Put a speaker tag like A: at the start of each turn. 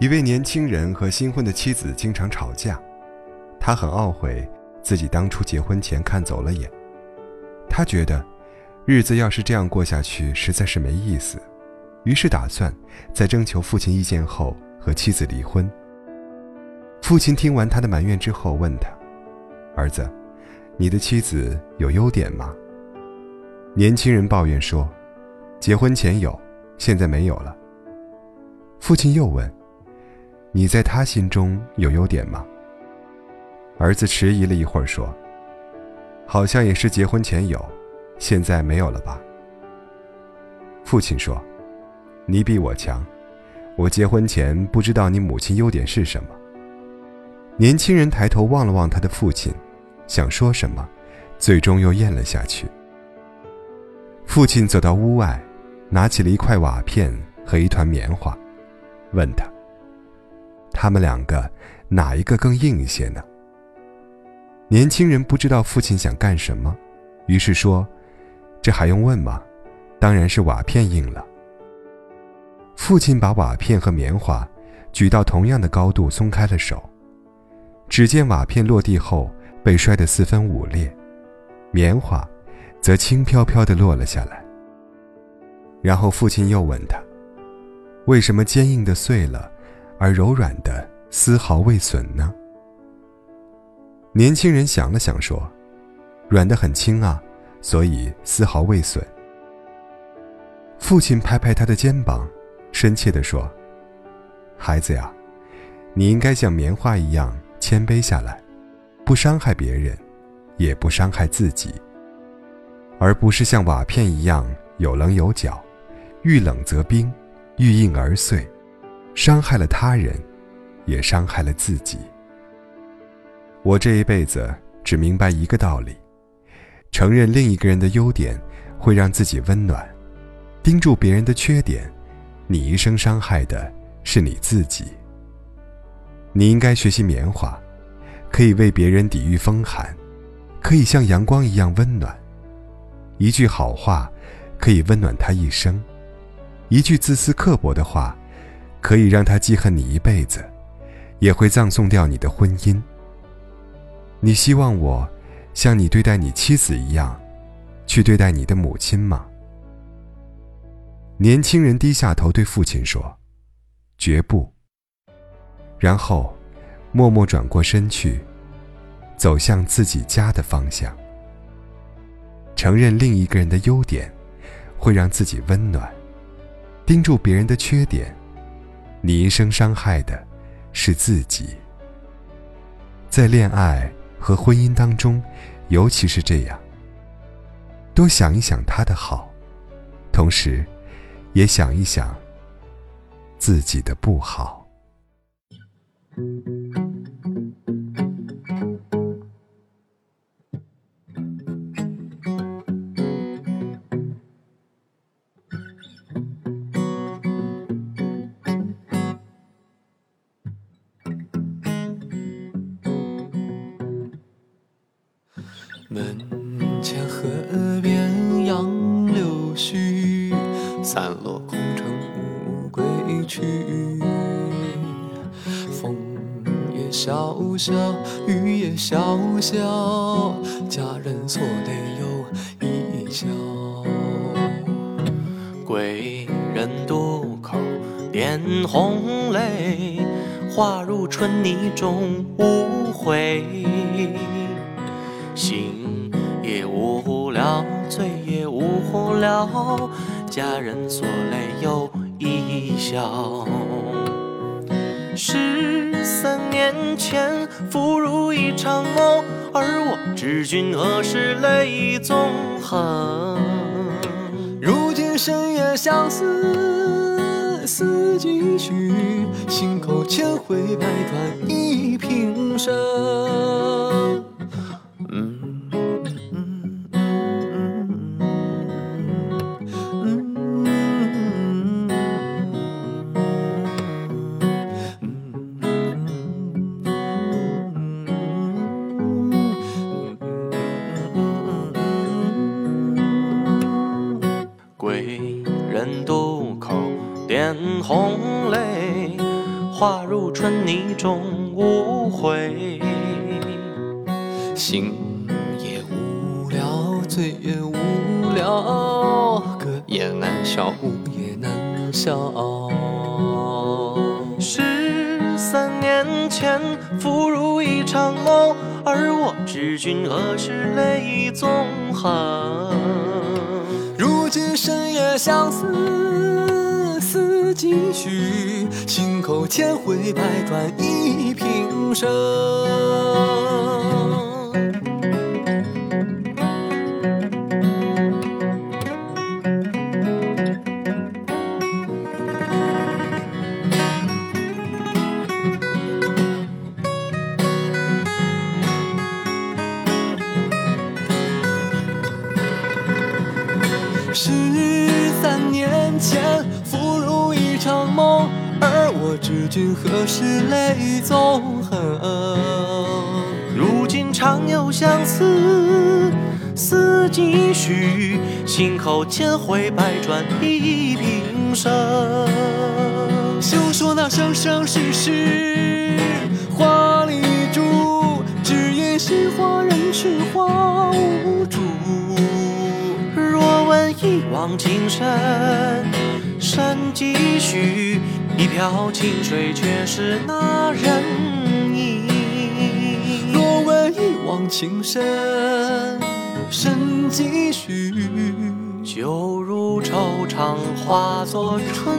A: 一位年轻人和新婚的妻子经常吵架，他很懊悔自己当初结婚前看走了眼。他觉得，日子要是这样过下去，实在是没意思，于是打算在征求父亲意见后和妻子离婚。父亲听完他的埋怨之后，问他：“儿子，你的妻子有优点吗？”年轻人抱怨说：“结婚前有，现在没有了。”父亲又问。你在他心中有优点吗？儿子迟疑了一会儿，说：“好像也是结婚前有，现在没有了吧。”父亲说：“你比我强，我结婚前不知道你母亲优点是什么。”年轻人抬头望了望他的父亲，想说什么，最终又咽了下去。父亲走到屋外，拿起了一块瓦片和一团棉花，问他。他们两个哪一个更硬一些呢？年轻人不知道父亲想干什么，于是说：“这还用问吗？当然是瓦片硬了。”父亲把瓦片和棉花举到同样的高度，松开了手。只见瓦片落地后被摔得四分五裂，棉花则轻飘飘地落了下来。然后父亲又问他：“为什么坚硬的碎了？”而柔软的丝毫未损呢？年轻人想了想说：“软的很轻啊，所以丝毫未损。”父亲拍拍他的肩膀，深切地说：“孩子呀，你应该像棉花一样谦卑下来，不伤害别人，也不伤害自己，而不是像瓦片一样有棱有角，遇冷则冰，遇硬而碎。”伤害了他人，也伤害了自己。我这一辈子只明白一个道理：承认另一个人的优点，会让自己温暖；盯住别人的缺点，你一生伤害的是你自己。你应该学习棉花，可以为别人抵御风寒，可以像阳光一样温暖。一句好话，可以温暖他一生；一句自私刻薄的话。可以让他记恨你一辈子，也会葬送掉你的婚姻。你希望我像你对待你妻子一样，去对待你的母亲吗？年轻人低下头对父亲说：“绝不。”然后，默默转过身去，走向自己家的方向。承认另一个人的优点，会让自己温暖；盯住别人的缺点。你一生伤害的，是自己。在恋爱和婚姻当中，尤其是这样。多想一想他的好，同时，也想一想自己的不好。
B: 门前河边杨柳絮，散落空城无归去。风也萧萧，雨也萧萧，佳人错泪又一宵。归人渡口点红泪，化入春泥终无悔。佳人锁泪又一宵。十三年前，复如一场梦，而我知君何时泪纵横。如今深夜相思，思几许，心口千回百转一平生。人渡口点红泪，化入春泥终无悔。心也无聊，醉也无聊，歌也难笑，舞也难消。十三年前，复如一场梦，而我知君何时泪纵横。
C: 相思，思几许？心口千回百转，一平生。知君何时泪纵横。
B: 如今常有相思，思几许？心口千回百转，一平生。
C: 休说那生生世世，花里住，只因心花人去花无主。
B: 若问一往情深，深几许？一瓢清水，却是那人影。
C: 若问一往情深，深几许？
B: 酒入愁肠化作春。